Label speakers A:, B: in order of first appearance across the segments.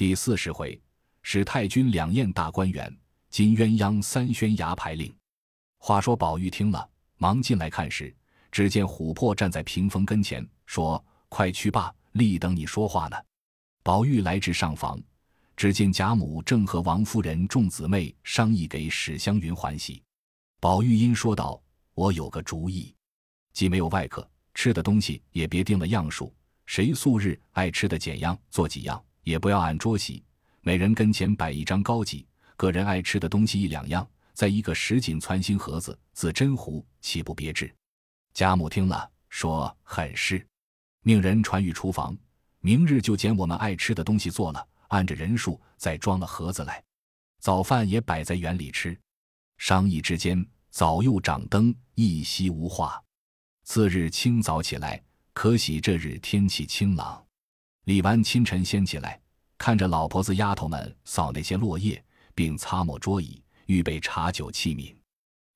A: 第四十回，史太君两宴大观园，金鸳鸯三宣牙牌令。话说宝玉听了，忙进来看时，只见琥珀站在屏风跟前，说：“快去罢，立等你说话呢。”宝玉来至上房，只见贾母正和王夫人众姊妹商议给史湘云欢喜。宝玉因说道：“我有个主意，既没有外客，吃的东西也别定了样数，谁素日爱吃的简样做几样。”也不要按桌席，每人跟前摆一张高级，个人爱吃的东西一两样，在一个石锦攒心盒子，自珍壶，岂不别致？贾母听了，说很是，命人传谕厨房，明日就拣我们爱吃的东西做了，按着人数再装了盒子来。早饭也摆在园里吃。商议之间，早又掌灯，一夕无话。次日清早起来，可喜这日天气清朗。李纨清晨先起来，看着老婆子、丫头们扫那些落叶，并擦抹桌椅，预备茶酒器皿。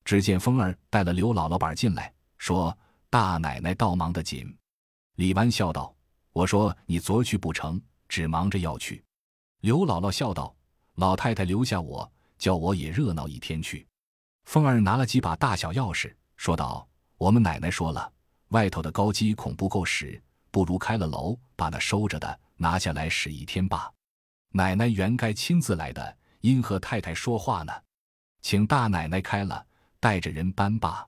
A: 只见风儿带了刘姥姥板进来，说：“大奶奶倒忙得紧。”李纨笑道：“我说你昨儿去不成，只忙着要去。”刘姥姥笑道：“老太太留下我，叫我也热闹一天去。”凤儿拿了几把大小钥匙，说道：“我们奶奶说了，外头的高机恐不够使。”不如开了楼，把那收着的拿下来使一天罢。奶奶原该亲自来的，因和太太说话呢，请大奶奶开了，带着人搬罢。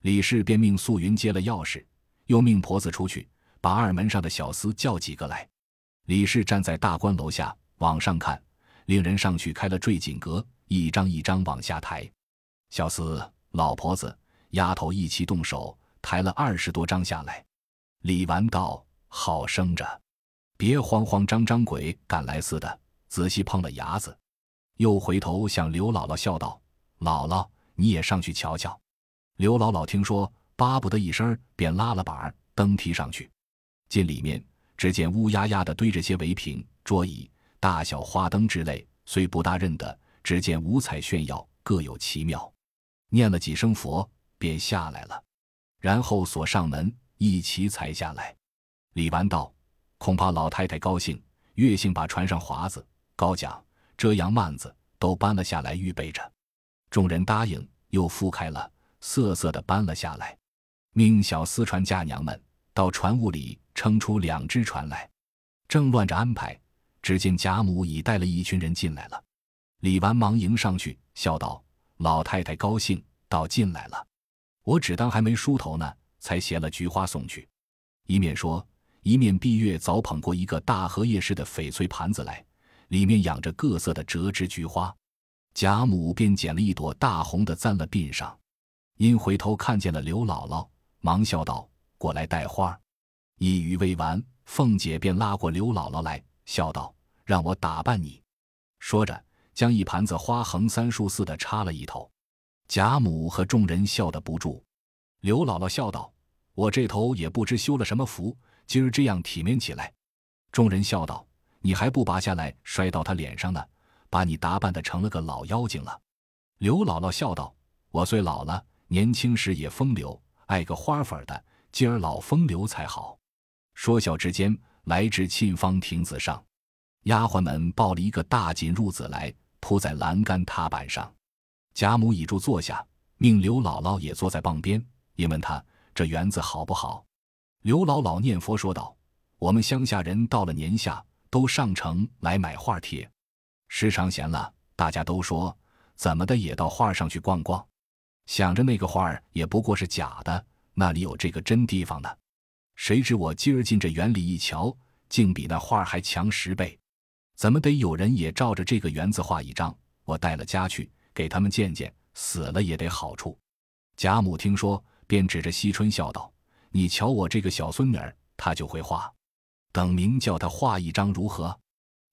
A: 李氏便命素云接了钥匙，又命婆子出去把二门上的小厮叫几个来。李氏站在大观楼下往上看，令人上去开了坠锦阁，一张一张往下抬。小厮、老婆子、丫头一齐动手，抬了二十多张下来。李纨道：“好生着，别慌慌张张鬼赶来似的。仔细碰了牙子，又回头向刘姥姥笑道：‘姥姥，你也上去瞧瞧。’刘姥姥听说，巴不得一声，便拉了板儿登梯上去。进里面，只见乌压压的堆着些围屏、桌椅、大小花灯之类，虽不大认得，只见五彩炫耀，各有奇妙。念了几声佛，便下来了，然后锁上门。”一起踩下来，李纨道：“恐怕老太太高兴，越性把船上华子、高桨、遮阳幔子都搬了下来，预备着。”众人答应，又覆开了，瑟瑟的搬了下来，命小厮船家娘们到船坞里撑出两只船来，正乱着安排，只见贾母已带了一群人进来了。李纨忙迎上去，笑道：“老太太高兴，倒进来了，我只当还没梳头呢。”才携了菊花送去，一面说，一面碧月早捧过一个大荷叶似的翡翠盘子来，里面养着各色的折枝菊花。贾母便捡了一朵大红的，簪了鬓上。因回头看见了刘姥姥，忙笑道：“过来带花。”一语未完，凤姐便拉过刘姥姥来，笑道：“让我打扮你。”说着，将一盘子花横三竖四的插了一头。贾母和众人笑得不住。刘姥姥笑道：“我这头也不知修了什么福，今儿这样体面起来。”众人笑道：“你还不拔下来摔到他脸上呢，把你打扮的成了个老妖精了。”刘姥姥笑道：“我虽老了，年轻时也风流，爱个花粉的，今儿老风流才好。”说笑之间，来至沁芳亭子上，丫鬟们抱了一个大锦褥子来，铺在栏杆踏板上。贾母倚住坐下，命刘姥姥也坐在傍边。便问他这园子好不好？刘姥姥念佛说道：“我们乡下人到了年下，都上城来买画贴，时常闲了，大家都说怎么的也到画上去逛逛。想着那个画儿也不过是假的，那里有这个真地方呢？谁知我今儿进这园里一瞧，竟比那画儿还强十倍。怎么得有人也照着这个园子画一张？我带了家去给他们见见，死了也得好处。”贾母听说。便指着惜春笑道：“你瞧我这个小孙女儿，她就会画，等明叫她画一张如何？”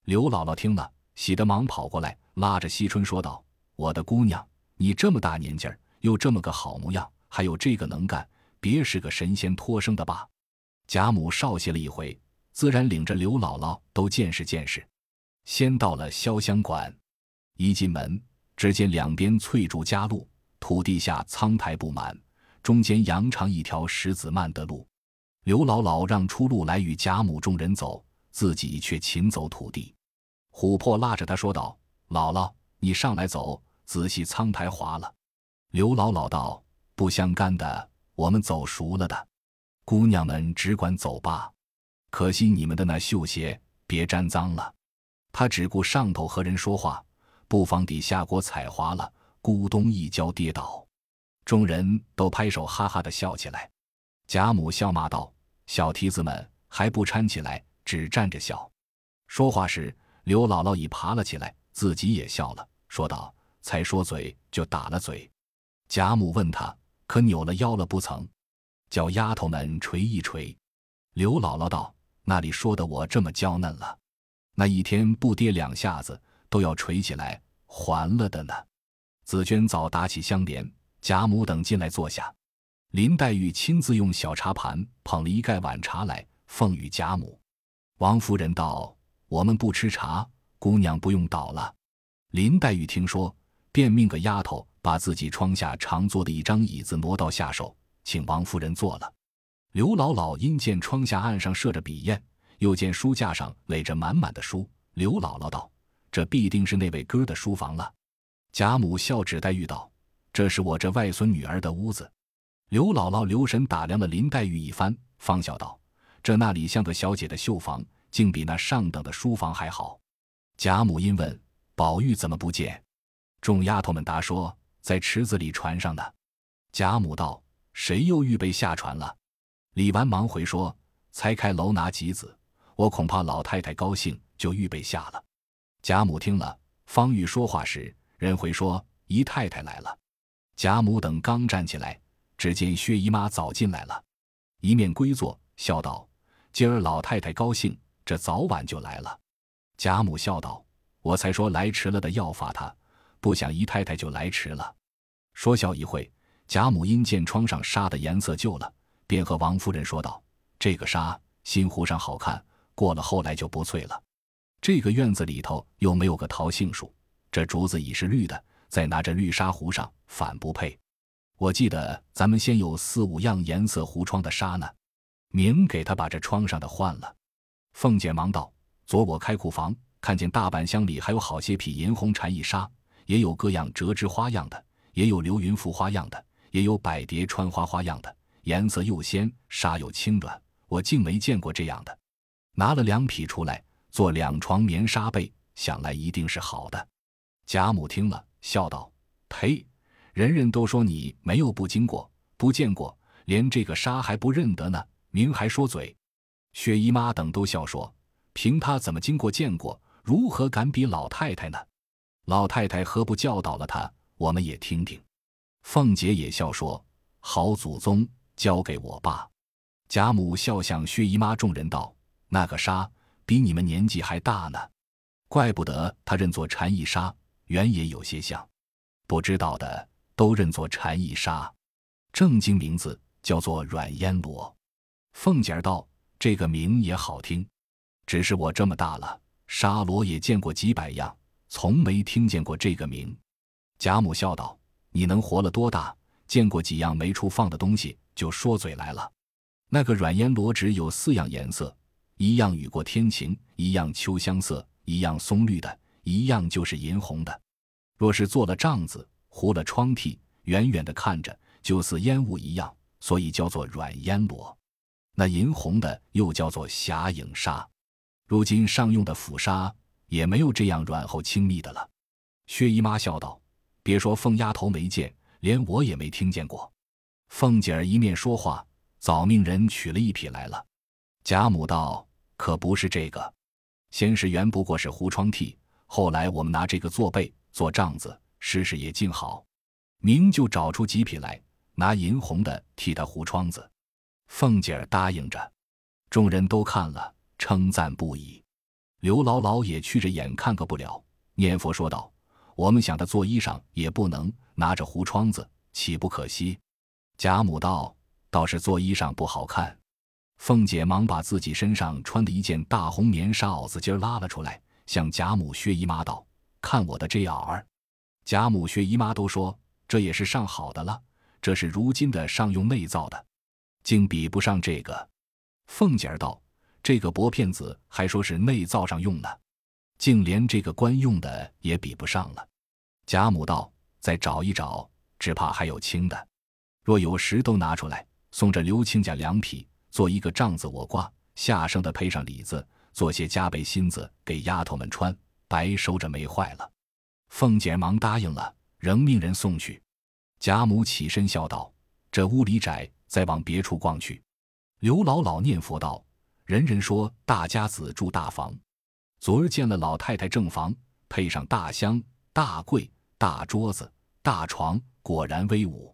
A: 刘姥姥听了，喜得忙跑过来，拉着惜春说道：“我的姑娘，你这么大年纪儿，又这么个好模样，还有这个能干，别是个神仙托生的吧？”贾母少歇了一回，自然领着刘姥姥都见识见识。先到了潇湘馆，一进门，只见两边翠竹夹路，土地下苍苔布满。中间扬长一条石子漫的路，刘姥姥让出路来与贾母众人走，自己却勤走土地。琥珀拉着她说道：“姥姥，你上来走，仔细苍苔滑了。”刘姥姥道：“不相干的，我们走熟了的。姑娘们只管走吧，可惜你们的那绣鞋别沾脏了。”他只顾上头和人说话，不妨底下锅踩滑了，咕咚一跤跌倒。众人都拍手哈哈的笑起来。贾母笑骂道：“小蹄子们还不搀起来，只站着笑。”说话时，刘姥姥已爬了起来，自己也笑了，说道：“才说嘴就打了嘴。”贾母问他：“可扭了腰了不曾？”叫丫头们捶一捶。刘姥姥道：“那里说的我这么娇嫩了？”那一天不跌两下子，都要捶起来还了的呢。紫娟早打起香帘，贾母等进来坐下。林黛玉亲自用小茶盘捧了一盖碗茶来，奉与贾母。王夫人道：“我们不吃茶，姑娘不用倒了。”林黛玉听说，便命个丫头把自己窗下常坐的一张椅子挪到下手，请王夫人坐了。刘姥姥因见窗下案上设着笔砚。又见书架上垒着满满的书，刘姥姥道：“这必定是那位哥的书房了。”贾母笑指黛玉道：“这是我这外孙女儿的屋子。”刘姥姥留神打量了林黛玉一番，方笑道：“这那里像个小姐的绣房，竟比那上等的书房还好。”贾母因问：“宝玉怎么不见？”众丫头们答说：“在池子里船上呢。”贾母道：“谁又预备下船了？”李纨忙回说：“才开楼拿几子。”我恐怕老太太高兴，就预备下了。贾母听了，方欲说话时，人回说姨太太来了。贾母等刚站起来，只见薛姨妈早进来了，一面归坐，笑道：“今儿老太太高兴，这早晚就来了。”贾母笑道：“我才说来迟了的要罚他，不想姨太太就来迟了。”说笑一会，贾母因见窗上纱的颜色旧了，便和王夫人说道：“这个纱新糊上好看。”过了后来就不翠了。这个院子里头又没有个桃杏树，这竹子已是绿的，再拿着绿纱糊上，反不配。我记得咱们先有四五样颜色糊窗的纱呢，明给他把这窗上的换了。凤姐忙道：“昨我开库房，看见大板箱里还有好些匹银红蝉翼纱，也有各样折枝花样的，也有流云复花样的，也有百蝶穿花花样的，颜色又鲜，纱又轻软，我竟没见过这样的。”拿了两匹出来做两床棉纱被，想来一定是好的。贾母听了，笑道：“呸！人人都说你没有不经过、不见过，连这个沙还不认得呢，明还说嘴。”薛姨妈等都笑说：“凭他怎么经过见过，如何敢比老太太呢？老太太何不教导了他，我们也听听。”凤姐也笑说：“好祖宗，交给我吧。”贾母笑向薛姨妈众人道。那个沙比你们年纪还大呢，怪不得他认作蝉翼纱，原也有些像。不知道的都认作蝉翼纱，正经名字叫做软烟罗。凤姐儿道：“这个名也好听，只是我这么大了，纱罗也见过几百样，从没听见过这个名。”贾母笑道：“你能活了多大，见过几样没处放的东西，就说嘴来了。那个软烟罗只有四样颜色。”一样雨过天晴，一样秋香色，一样松绿的，一样就是银红的。若是做了帐子，糊了窗屉，远远的看着就似烟雾一样，所以叫做软烟罗。那银红的又叫做霞影纱。如今上用的府纱也没有这样软厚轻密的了。薛姨妈笑道：“别说凤丫头没见，连我也没听见过。”凤姐儿一面说话，早命人取了一匹来了。贾母道。可不是这个，先是原不过是糊窗屉，后来我们拿这个做被做帐子，试试也静好。明就找出几匹来，拿银红的替他糊窗子。凤姐儿答应着，众人都看了，称赞不已。刘姥姥也屈着眼看个不了，念佛说道：“我们想他做衣裳也不能拿着糊窗子，岂不可惜？”贾母道：“倒是做衣裳不好看。”凤姐忙把自己身上穿的一件大红棉纱袄子襟拉了出来，向贾母、薛姨妈道：“看我的这袄儿。”贾母、薛姨妈都说：“这也是上好的了，这是如今的上用内造的，竟比不上这个。”凤姐儿道：“这个薄片子还说是内造上用呢。”竟连这个官用的也比不上了。贾母道：“再找一找，只怕还有轻的。若有时都拿出来，送着刘亲家两匹，做一个帐子我挂，下生的配上里子，做些加倍新子给丫头们穿，白收着没坏了。”凤姐忙答应了，仍命人送去。贾母起身笑道：“这屋里窄，再往别处逛去。”刘姥姥念佛道：“人人说大家子住大房，昨儿见了老太太正房，配上大箱、大柜、大桌子、大床，果然威武。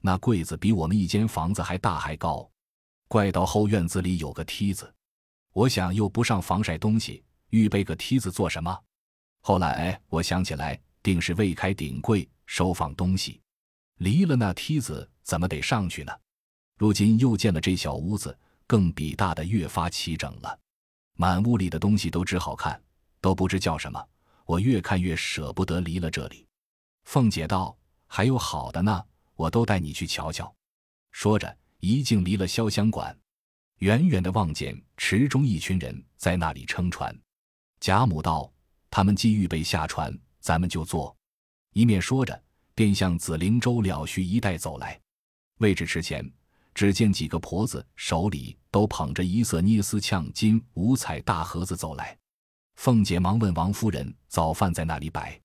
A: 那柜子比我们一间房子还大还高，怪到后院子里有个梯子。我想又不上房晒东西，预备个梯子做什么？后来我想起来，定是未开顶柜收放东西，离了那梯子，怎么得上去呢？”如今又见了这小屋子，更比大的越发齐整了。满屋里的东西都只好看，都不知叫什么。我越看越舍不得离了这里。凤姐道：“还有好的呢，我都带你去瞧瞧。”说着，一径离了潇湘馆，远远的望见池中一群人在那里撑船。贾母道：“他们既预备下船，咱们就坐。”一面说着，便向紫菱洲了徐一带走来。位置池前。只见几个婆子手里都捧着一色捏丝呛金五彩大盒子走来，凤姐忙问王夫人：“早饭在那里摆？”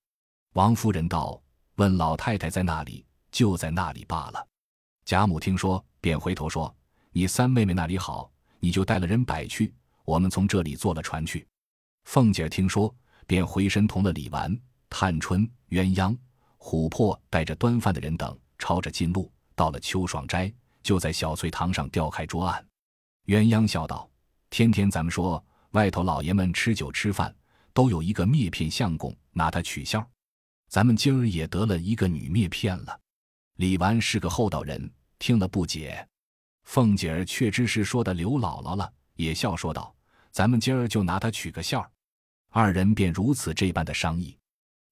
A: 王夫人道：“问老太太在那里，就在那里罢了。”贾母听说，便回头说：“你三妹妹那里好，你就带了人摆去，我们从这里坐了船去。”凤姐听说，便回身同了李纨、探春、鸳鸯、琥珀带着端饭的人等，抄着近路到了秋爽斋。就在小翠堂上吊开桌案，鸳鸯笑道：“天天咱们说外头老爷们吃酒吃饭，都有一个篾片相公拿他取笑，咱们今儿也得了一个女篾片了。”李纨是个厚道人，听了不解。凤姐儿却知是说的刘姥姥了，也笑说道：“咱们今儿就拿他取个笑。”二人便如此这般的商议。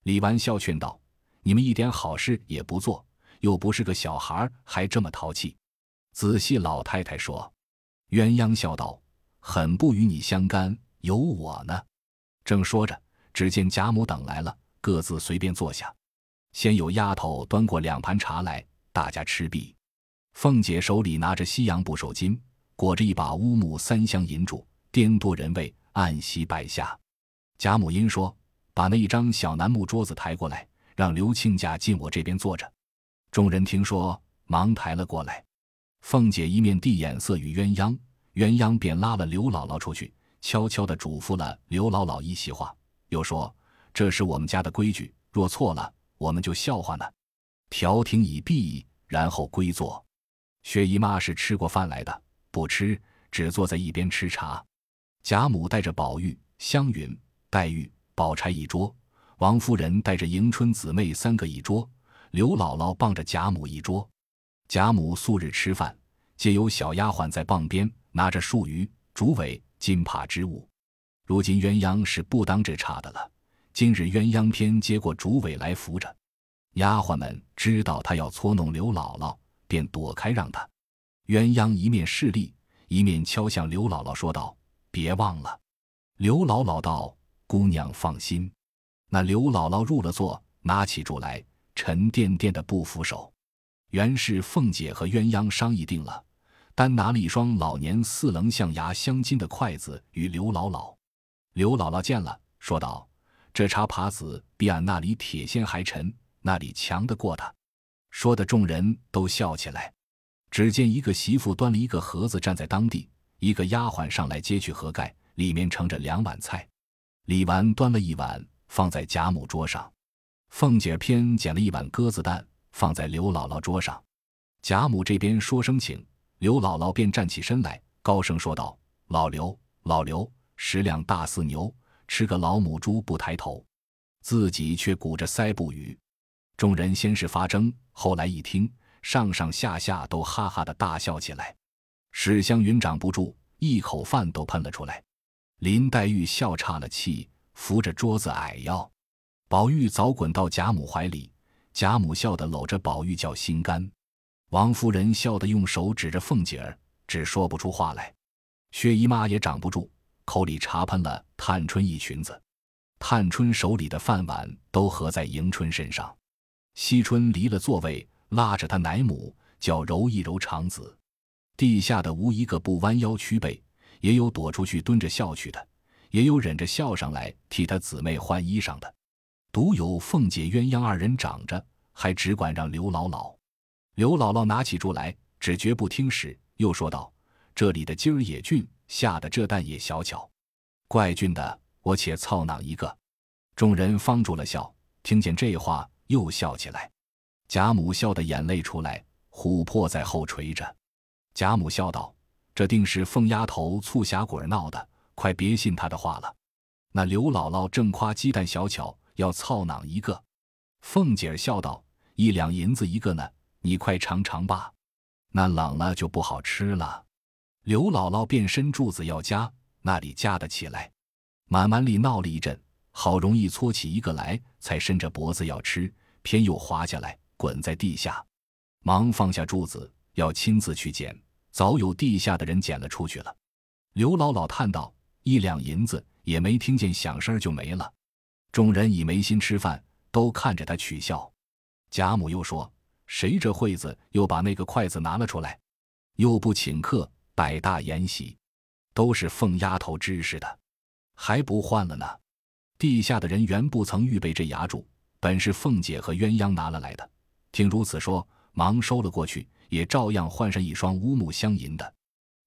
A: 李纨笑劝道：“你们一点好事也不做，又不是个小孩儿，还这么淘气。”仔细，老太太说：“鸳鸯笑道，很不与你相干，有我呢。”正说着，只见贾母等来了，各自随便坐下。先有丫头端过两盘茶来，大家吃毕。凤姐手里拿着西洋布手巾，裹着一把乌木三香银烛，颠多人位，按席摆下。贾母因说：“把那一张小楠木桌子抬过来，让刘亲家进我这边坐着。”众人听说，忙抬了过来。凤姐一面递眼色与鸳鸯，鸳鸯便拉了刘姥姥出去，悄悄地嘱咐了刘姥姥一席话，又说：“这是我们家的规矩，若错了，我们就笑话呢。”调停已毕，然后归坐。薛姨妈是吃过饭来的，不吃，只坐在一边吃茶。贾母带着宝玉、湘云、黛玉、宝钗一桌，王夫人带着迎春姊妹三个一桌，刘姥姥傍着贾母一桌。贾母素日吃饭，皆有小丫鬟在傍边拿着树鱼、竹苇、金帕之物。如今鸳鸯是不当这差的了。今日鸳鸯偏接过竹苇来扶着，丫鬟们知道他要搓弄刘姥姥，便躲开让他。鸳鸯一面势利，一面敲向刘姥姥说道：“别忘了。”刘姥姥道：“姑娘放心。”那刘姥姥入了座，拿起箸来，沉甸甸的不扶手。原是凤姐和鸳鸯商议定了，单拿了一双老年四棱象牙镶金的筷子与刘姥姥。刘姥姥见了，说道：“这茶耙子比俺那里铁锨还沉，那里强得过他。”说的众人都笑起来。只见一个媳妇端了一个盒子站在当地，一个丫鬟上来接去盒盖，里面盛着两碗菜。李纨端了一碗放在贾母桌上，凤姐偏捡了一碗鸽子蛋。放在刘姥姥桌上，贾母这边说声请，刘姥姥便站起身来，高声说道：“老刘，老刘，十两大四牛，吃个老母猪不抬头。”自己却鼓着腮不语。众人先是发怔，后来一听，上上下下都哈哈的大笑起来。史湘云长不住，一口饭都喷了出来。林黛玉笑岔了气，扶着桌子矮腰。宝玉早滚到贾母怀里。贾母笑得搂着宝玉叫心肝，王夫人笑得用手指着凤姐儿，只说不出话来。薛姨妈也长不住，口里茶喷了探春一裙子。探春手里的饭碗都合在迎春身上。惜春离了座位，拉着她奶母，叫揉一揉肠子。地下的无一个不弯腰屈背，也有躲出去蹲着笑去的，也有忍着笑上来替他姊妹换衣裳的，独有凤姐鸳鸯二人长着，还只管让刘姥姥。刘姥姥拿起箸来，只觉不听使，又说道：“这里的筋儿也俊，下的这蛋也小巧，怪俊的。我且操囊一个。”众人方住了笑，听见这话又笑起来。贾母笑得眼泪出来，琥珀在后垂着。贾母笑道：“这定是凤丫头促狭鬼闹的，快别信她的话了。”那刘姥姥正夸鸡蛋小巧，要操囊一个。凤姐儿笑道：“一两银子一个呢。”你快尝尝吧，那冷了就不好吃了。刘姥姥便伸柱子要夹，那里夹得起来？满满里闹了一阵，好容易搓起一个来，才伸着脖子要吃，偏又滑下来，滚在地下。忙放下柱子，要亲自去捡，早有地下的人捡了出去了。刘姥姥叹道：“一两银子也没听见响声就没了。”众人已没心吃饭，都看着他取笑。贾母又说。谁这会子又把那个筷子拿了出来，又不请客摆大筵席，都是凤丫头指使的，还不换了呢？地下的人原不曾预备这牙柱，本是凤姐和鸳鸯拿了来的。听如此说，忙收了过去，也照样换上一双乌木镶银的。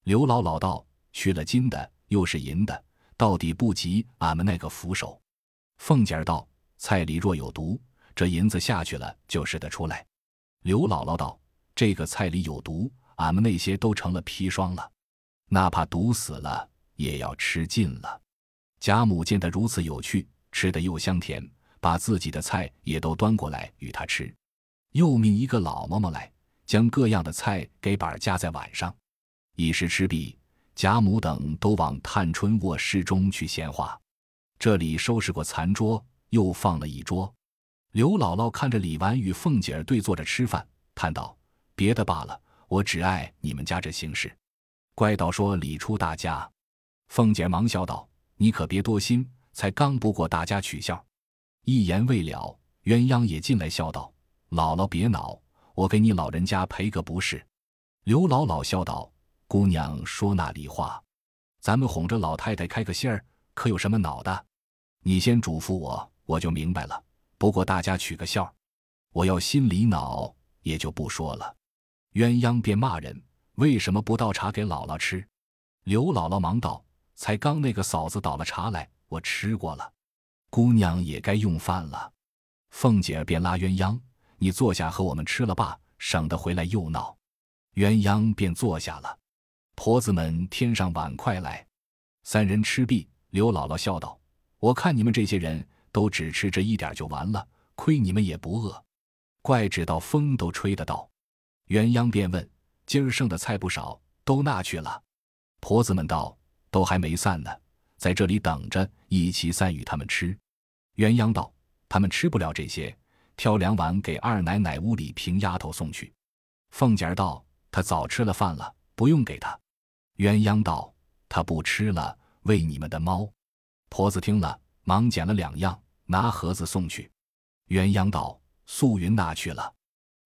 A: 刘姥姥道：“去了金的，又是银的，到底不及俺们那个扶手。”凤姐儿道：“菜里若有毒，这银子下去了，就使得出来。”刘姥姥道：“这个菜里有毒，俺们那些都成了砒霜了，哪怕毒死了也要吃尽了。”贾母见他如此有趣，吃得又香甜，把自己的菜也都端过来与他吃，又命一个老嬷嬷来，将各样的菜给板儿夹在碗上。一时吃毕，贾母等都往探春卧室中去闲话。这里收拾过残桌，又放了一桌。刘姥姥看着李纨与凤姐儿对坐着吃饭，叹道：“别的罢了，我只爱你们家这形式。怪道说理出大家。”凤姐忙笑道：“你可别多心，才刚不过大家取笑。”一言未了，鸳鸯也进来笑道：“姥姥别恼，我给你老人家赔个不是。”刘姥姥笑道：“姑娘说那里话？咱们哄着老太太开个心儿，可有什么恼的？你先嘱咐我，我就明白了。”不过大家取个笑，我要心里恼也就不说了。鸳鸯便骂人：“为什么不倒茶给姥姥吃？”刘姥姥忙道：“才刚那个嫂子倒了茶来，我吃过了。姑娘也该用饭了。”凤姐便拉鸳鸯：“你坐下和我们吃了罢，省得回来又闹。”鸳鸯便坐下了。婆子们添上碗筷来，三人吃毕，刘姥姥笑道：“我看你们这些人。”都只吃这一点就完了，亏你们也不饿，怪只道风都吹得到。鸳鸯便问：“今儿剩的菜不少，都那去了？”婆子们道：“都还没散呢，在这里等着，一起散与他们吃。”鸳鸯道：“他们吃不了这些，挑两碗给二奶奶屋里平丫头送去。”凤姐儿道：“她早吃了饭了，不用给她。”鸳鸯道：“她不吃了，喂你们的猫。”婆子听了。忙捡了两样，拿盒子送去。鸳鸯道：“素云哪去了？”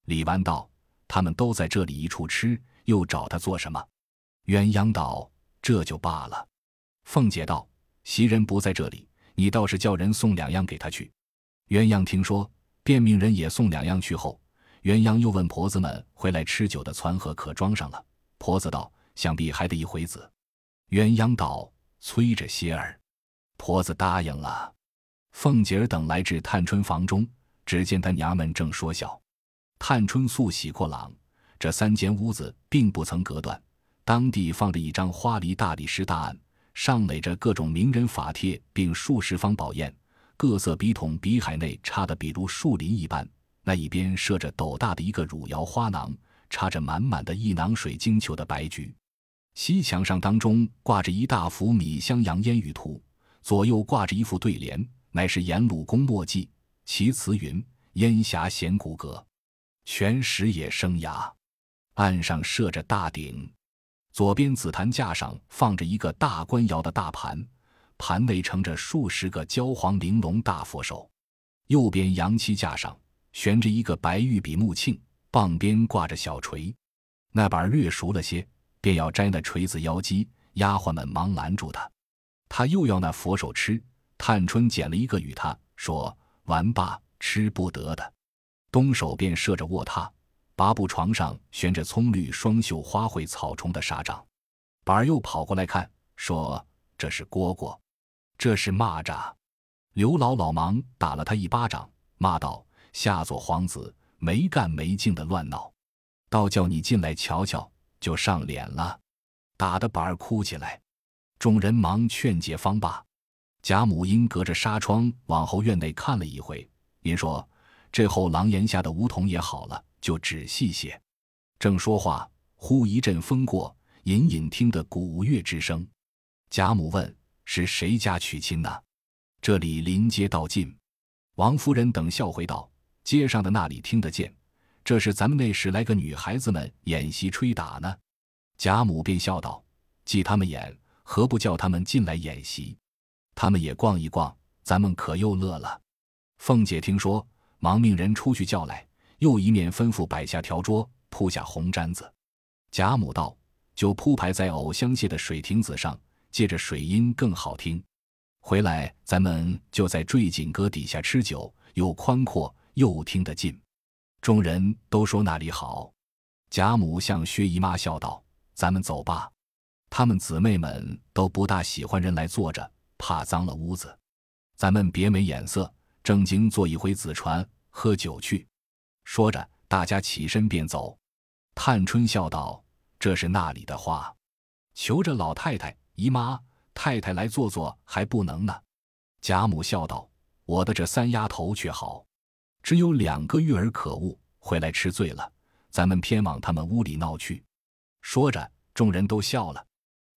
A: 李纨道：“他们都在这里一处吃，又找他做什么？”鸳鸯道：“这就罢了。”凤姐道：“袭人不在这里，你倒是叫人送两样给他去。”鸳鸯听说，便命人也送两样去后，鸳鸯又问婆子们回来吃酒的攒盒可装上了。婆子道：“想必还得一回子。”鸳鸯道：“催着些儿。”婆子答应了，凤姐儿等来至探春房中，只见她娘们正说笑。探春素喜阔朗，这三间屋子并不曾隔断，当地放着一张花梨大理石大案，上垒着各种名人法帖，并数十方宝砚，各色笔筒笔海内插的比如树林一般。那一边设着斗大的一个汝窑花囊，插着满满的一囊水晶球的白菊。西墙上当中挂着一大幅米香洋烟雨图。左右挂着一副对联，乃是颜鲁公墨迹，其词云：“烟霞显骨骼，全石也生涯。”岸上设着大鼎，左边紫檀架上放着一个大官窑的大盘，盘内盛着数十个焦黄玲珑大佛手，右边羊漆架上悬着一个白玉笔木磬，棒边挂着小锤。那板略熟了些，便要摘那锤子腰击，丫鬟们忙拦住他。他又要那佛手吃，探春捡了一个与他说：“玩罢，吃不得的。”东手便设着卧榻，八步床上悬着葱绿双绣花卉草虫的纱帐。板儿又跑过来看，说：“这是蝈蝈，这是蚂蚱。”刘姥姥忙打了他一巴掌，骂道：“下作皇子，没干没净的乱闹，倒叫你进来瞧瞧，就上脸了。”打得板儿哭起来。众人忙劝解方罢，贾母因隔着纱窗往后院内看了一回，您说这后廊檐下的梧桐也好了，就仔细些。正说话，忽一阵风过，隐隐听得鼓乐之声。贾母问：“是谁家娶亲呢？”这里临街道近，王夫人等笑回道：“街上的那里听得见，这是咱们那时来个女孩子们演习吹打呢。”贾母便笑道：“既他们演。”何不叫他们进来演习？他们也逛一逛，咱们可又乐了。凤姐听说，忙命人出去叫来，又一面吩咐摆下条桌，铺下红毡子。贾母道：“就铺排在藕香榭的水亭子上，借着水音更好听。回来咱们就在坠锦阁底下吃酒，又宽阔又听得进。”众人都说那里好。贾母向薛姨妈笑道：“咱们走吧。”她们姊妹们都不大喜欢人来坐着，怕脏了屋子。咱们别没眼色，正经坐一回子船喝酒去。说着，大家起身便走。探春笑道：“这是那里的话，求着老太太、姨妈、太太来坐坐还不能呢。”贾母笑道：“我的这三丫头却好，只有两个玉儿可恶，回来吃醉了，咱们偏往他们屋里闹去。”说着，众人都笑了。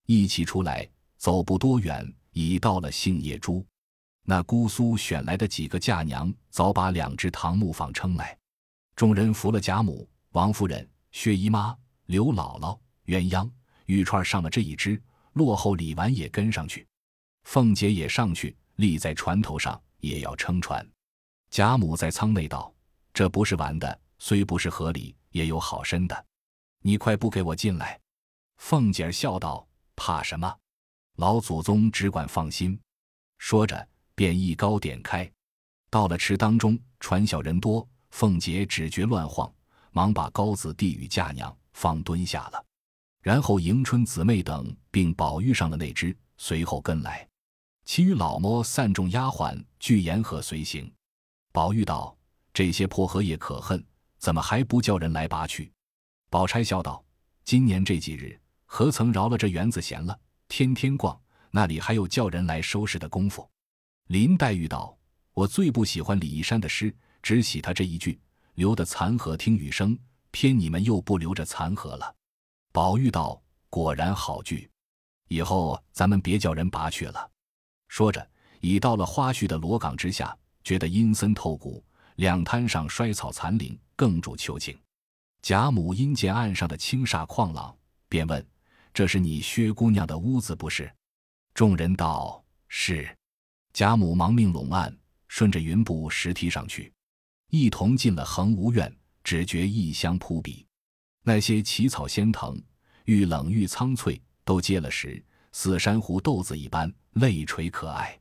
A: 一起出来，走不多远，已到了杏叶珠。那姑苏选来的几个嫁娘，早把两只唐木坊撑来。众人扶了贾母、王夫人、薛姨妈、刘姥姥、鸳鸯、玉串上了这一只，落后李纨也跟上去，凤姐也上去，立在船头上，也要撑船。贾母在舱内道：“这不是玩的，虽不是河里，也有好深的，你快不给我进来。”凤姐笑道。怕什么？老祖宗只管放心。说着，便一篙点开，到了池当中，船小人多，凤姐只觉乱晃，忙把篙子递与嫁娘，方蹲下了。然后迎春姊妹等并宝玉上了那只，随后跟来。其余老嬷散众丫鬟俱沿河随行。宝玉道：“这些破荷叶可恨，怎么还不叫人来拔去？”宝钗笑道：“今年这几日。”何曾饶了这园子闲了？天天逛，那里还有叫人来收拾的功夫？林黛玉道：“我最不喜欢李义山的诗，只喜他这一句‘留得残荷听雨声’，偏你们又不留着残荷了。”宝玉道：“果然好句，以后咱们别叫人拔去了。”说着，已到了花絮的罗岗之下，觉得阴森透骨，两滩上衰草残林，更助求情。贾母因见岸上的青煞旷朗，便问。这是你薛姑娘的屋子不是？众人道是。贾母忙命拢岸，顺着云步石梯上去，一同进了恒芜院，只觉异香扑鼻。那些奇草仙藤，愈冷愈苍翠，都结了实，似珊瑚豆子一般，泪垂可爱。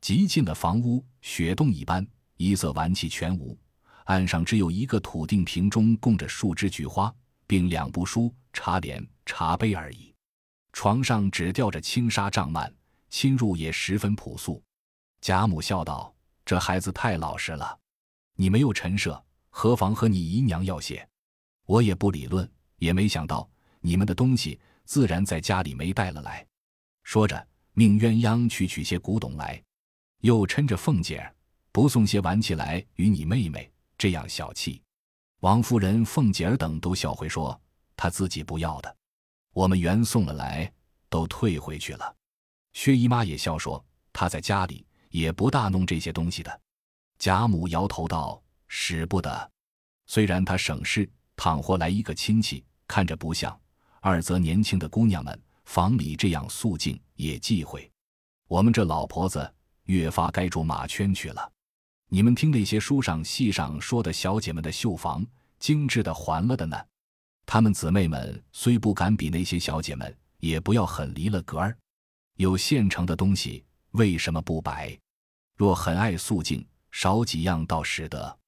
A: 即进了房屋，雪洞一般，一色玩气全无。岸上只有一个土定瓶中供着数枝菊花，并两部书、茶帘。茶杯而已，床上只吊着轻纱帐幔，侵入也十分朴素。贾母笑道：“这孩子太老实了，你没有陈设，何妨和你姨娘要些？我也不理论，也没想到你们的东西自然在家里没带了来。”说着，命鸳鸯去取些古董来，又嗔着凤姐儿不送些玩器来与你妹妹，这样小气。王夫人、凤姐儿等都笑回说：“她自己不要的。”我们原送了来，都退回去了。薛姨妈也笑说：“她在家里也不大弄这些东西的。”贾母摇头道：“使不得。虽然她省事，倘或来一个亲戚，看着不像；二则年轻的姑娘们房里这样肃静，也忌讳。我们这老婆子越发该住马圈去了。你们听那些书上戏上说的小姐们的绣房，精致的还了的呢。她们姊妹们虽不敢比那些小姐们，也不要很离了格儿。有现成的东西，为什么不摆？若很爱肃静，少几样倒使得。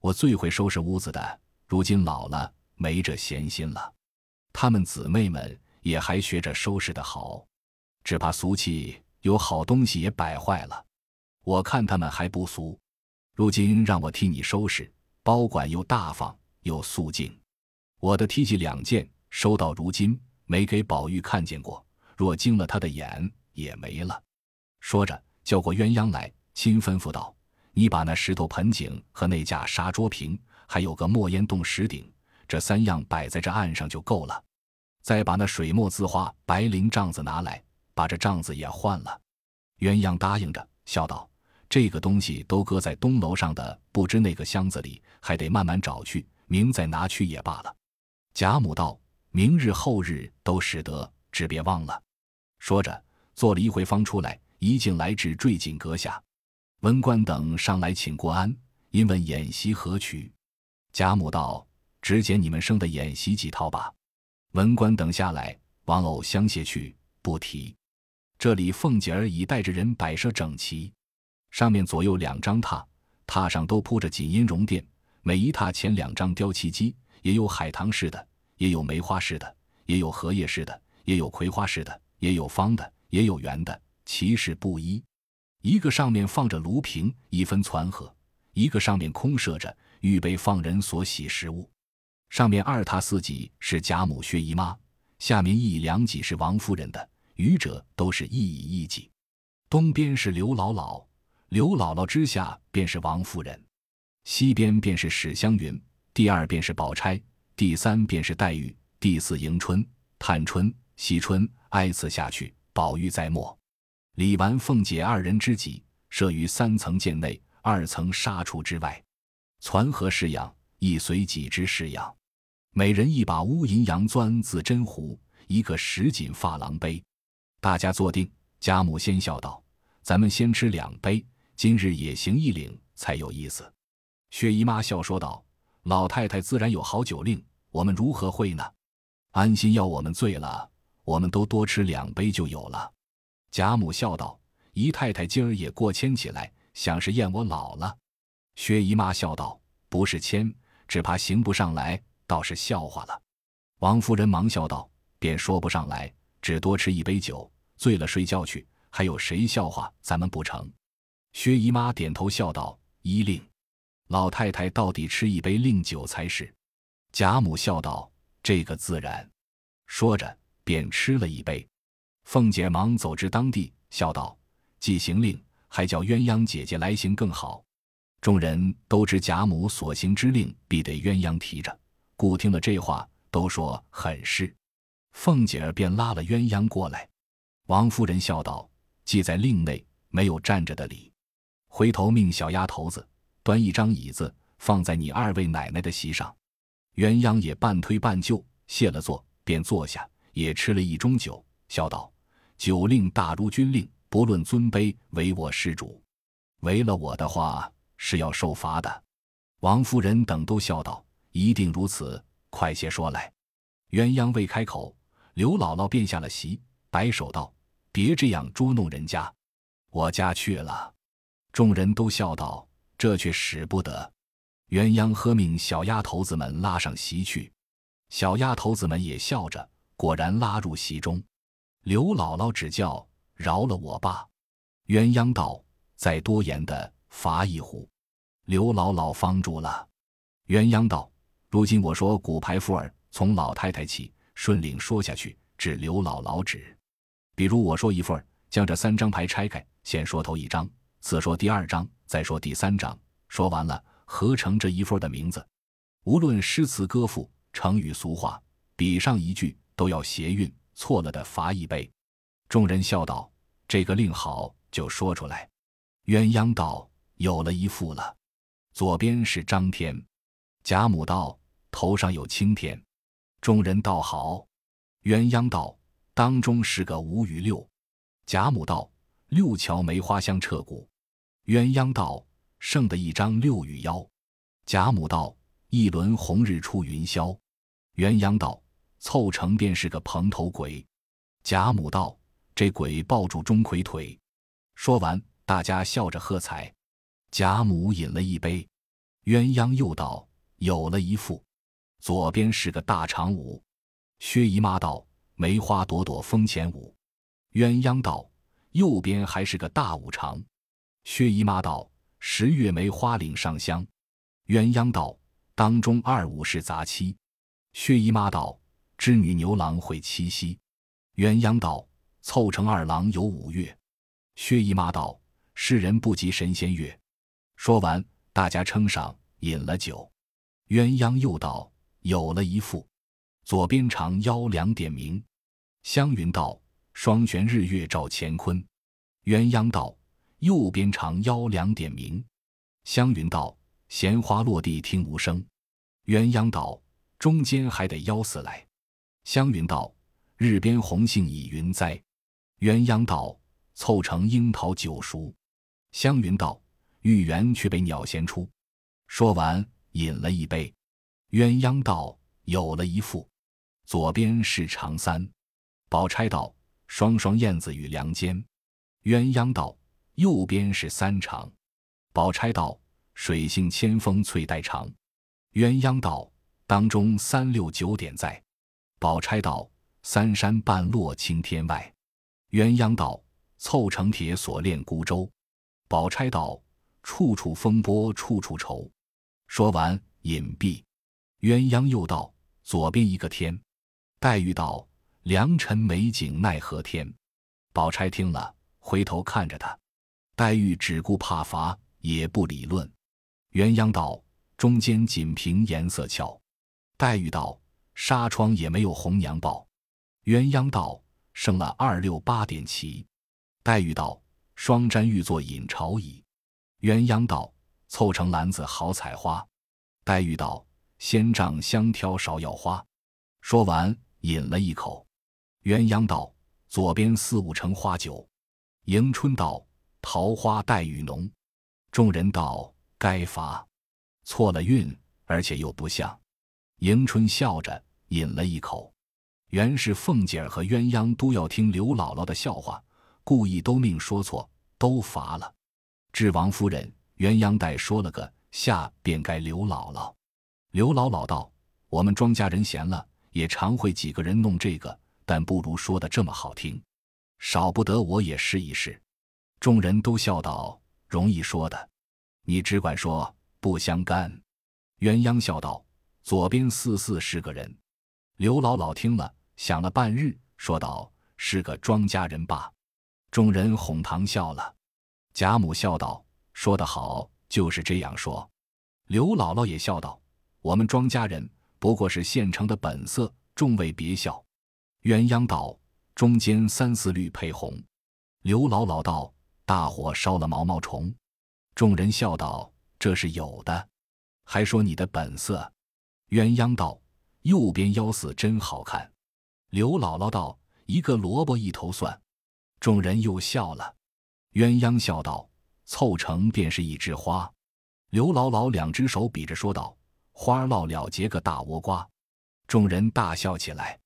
A: 我最会收拾屋子的，如今老了，没这闲心了。她们姊妹们也还学着收拾的好，只怕俗气，有好东西也摆坏了。我看他们还不俗。如今让我替你收拾，保管又大方又肃静。我的提起两件，收到如今没给宝玉看见过，若惊了他的眼也没了。说着，叫过鸳鸯来，亲吩咐道：“你把那石头盆景和那架沙桌瓶，还有个墨烟洞石鼎，这三样摆在这案上就够了。再把那水墨字画白绫帐子拿来，把这帐子也换了。”鸳鸯答应着，笑道。这个东西都搁在东楼上的不知那个箱子里，还得慢慢找去，明再拿去也罢了。贾母道：“明日后日都使得，只别忘了。”说着，做了一回方出来，一进来至坠锦阁下，文官等上来请过安，因问演习何曲。贾母道：“只拣你们生的演习几套吧。”文官等下来，往偶相谢去，不提。这里凤姐儿已带着人摆设整齐。上面左右两张榻，榻上都铺着锦阴绒垫，每一榻前两张雕漆机，也有海棠式的，也有梅花式的，也有荷叶式的，也有葵花式的，也有方的，也有圆的，其式不一。一个上面放着炉瓶，一分攒盒；一个上面空设着，预备放人所喜食物。上面二榻四几是贾母、薛姨妈，下面一两几是王夫人的，余者都是一椅一几。东边是刘姥姥。刘姥姥之下便是王夫人，西边便是史湘云，第二便是宝钗，第三便是黛玉，第四迎春、探春、惜春，挨次下去，宝玉在末。李纨、凤姐二人之己设于三层间内，二层纱橱之外，攒合式样亦随己之式样。每人一把乌银洋钻自真壶，一个十锦珐琅杯。大家坐定，贾母先笑道：“咱们先吃两杯。”今日也行一领才有意思。薛姨妈笑说道：“老太太自然有好酒令，我们如何会呢？安心要我们醉了，我们都多吃两杯就有了。”贾母笑道：“姨太太今儿也过谦起来，想是厌我老了。”薛姨妈笑道：“不是谦，只怕行不上来，倒是笑话了。”王夫人忙笑道：“便说不上来，只多吃一杯酒，醉了睡觉去，还有谁笑话咱们不成？”薛姨妈点头笑道：“依令，老太太到底吃一杯令酒才是。”贾母笑道：“这个自然。”说着便吃了一杯。凤姐忙走至当地，笑道：“既行令，还叫鸳鸯姐姐来行更好。”众人都知贾母所行之令必得鸳鸯提着，故听了这话，都说很是。凤姐儿便拉了鸳鸯过来。王夫人笑道：“既在令内，没有站着的理。”回头命小丫头子端一张椅子放在你二位奶奶的席上，鸳鸯也半推半就谢了座，便坐下，也吃了一盅酒，笑道：“酒令大如军令，不论尊卑，唯我是主。违了我的话是要受罚的。”王夫人等都笑道：“一定如此，快些说来。”鸳鸯未开口，刘姥姥便下了席，摆手道：“别这样捉弄人家，我家去了。”众人都笑道：“这却使不得。”鸳鸯喝命小丫头子们拉上席去，小丫头子们也笑着，果然拉入席中。刘姥姥只叫：“饶了我吧。”鸳鸯道：“再多言的，罚一壶。”刘姥姥方住了。鸳鸯道：“如今我说骨牌妇儿，从老太太起，顺领说下去，至刘姥姥止。比如我说一份儿，将这三张牌拆开，先说头一张。”次说第二张，再说第三张，说完了，合成这一份的名字。无论诗词歌赋、成语俗话，比上一句都要谐韵，错了的罚一杯。众人笑道：“这个令好，就说出来。”鸳鸯道：“有了一副了。左边是张天。”贾母道：“头上有青天。”众人道：“好。”鸳鸯道：“当中是个五与六。”贾母道：“六桥梅花香彻骨。鸳鸯道：“剩的一张六玉腰。”贾母道：“一轮红日出云霄。”鸳鸯道：“凑成便是个蓬头鬼。”贾母道：“这鬼抱住钟馗腿。”说完，大家笑着喝彩。贾母饮了一杯，鸳鸯又道：“有了一副，左边是个大长舞。”薛姨妈道：“梅花朵朵风前舞。”鸳鸯道：“右边还是个大五常。”薛姨妈道：“十月梅花岭上香。”鸳鸯道：“当中二五是杂七。”薛姨妈道：“织女牛郎会七夕。”鸳鸯道：“凑成二郎有五月。”薛姨妈道：“世人不及神仙月。”说完，大家称上，饮了酒。鸳鸯又道：“有了一副，左边长腰两点明。”湘云道。双悬日月照乾坤，鸳鸯道：“右边长腰两点明。”湘云道：“闲花落地听无声。”鸳鸯道：“中间还得腰死来。”湘云道：“日边红杏倚云栽。”鸳鸯道：“凑成樱桃九熟。”湘云道：“玉园却被鸟衔出。”说完，饮了一杯。鸳鸯道：“有了一副，左边是长三。”宝钗道。双双燕子与梁间，鸳鸯道：“右边是三长。”宝钗道：“水性千峰翠带长。”鸳鸯道：“当中三六九点在。”宝钗道：“三山半落青天外。”鸳鸯道：“凑成铁锁链孤舟。”宝钗道：“处处风波处处愁。”说完，隐蔽。鸳鸯又道：“左边一个天。”黛玉道。良辰美景奈何天，宝钗听了，回头看着他。黛玉只顾怕罚，也不理论。鸳鸯道：“中间仅凭颜色俏。”黛玉道：“纱窗也没有红娘报。”鸳鸯道：“生了二六八点齐。”黛玉道：“双簪玉作引朝椅。”鸳鸯道：“凑成篮子好采花。”黛玉道：“仙杖香挑芍药花。”说完，饮了一口。鸳鸯道：“左边四五成花酒。”迎春道：“桃花带雨浓。”众人道：“该罚，错了韵，而且又不像。”迎春笑着饮了一口。原是凤姐儿和鸳鸯都要听刘姥姥的笑话，故意都命说错，都罚了。智王夫人，鸳鸯待说了个下，便该刘姥姥。刘姥姥道：“我们庄家人闲了，也常会几个人弄这个。”但不如说的这么好听，少不得我也试一试。众人都笑道：“容易说的，你只管说，不相干。”鸳鸯笑道：“左边四四是个人。”刘姥姥听了，想了半日，说道：“是个庄稼人罢。”众人哄堂笑了。贾母笑道：“说得好，就是这样说。”刘姥姥也笑道：“我们庄稼人不过是现成的本色，众位别笑。”鸳鸯道：“中间三四绿配红。”刘姥姥道：“大火烧了毛毛虫。”众人笑道：“这是有的。”还说你的本色。鸳鸯道：“右边腰四真好看。”刘姥姥道：“一个萝卜一头蒜。”众人又笑了。鸳鸯笑道：“凑成便是一枝花。”刘姥姥两只手比着说道：“花落了结个大倭瓜。”众人大笑起来。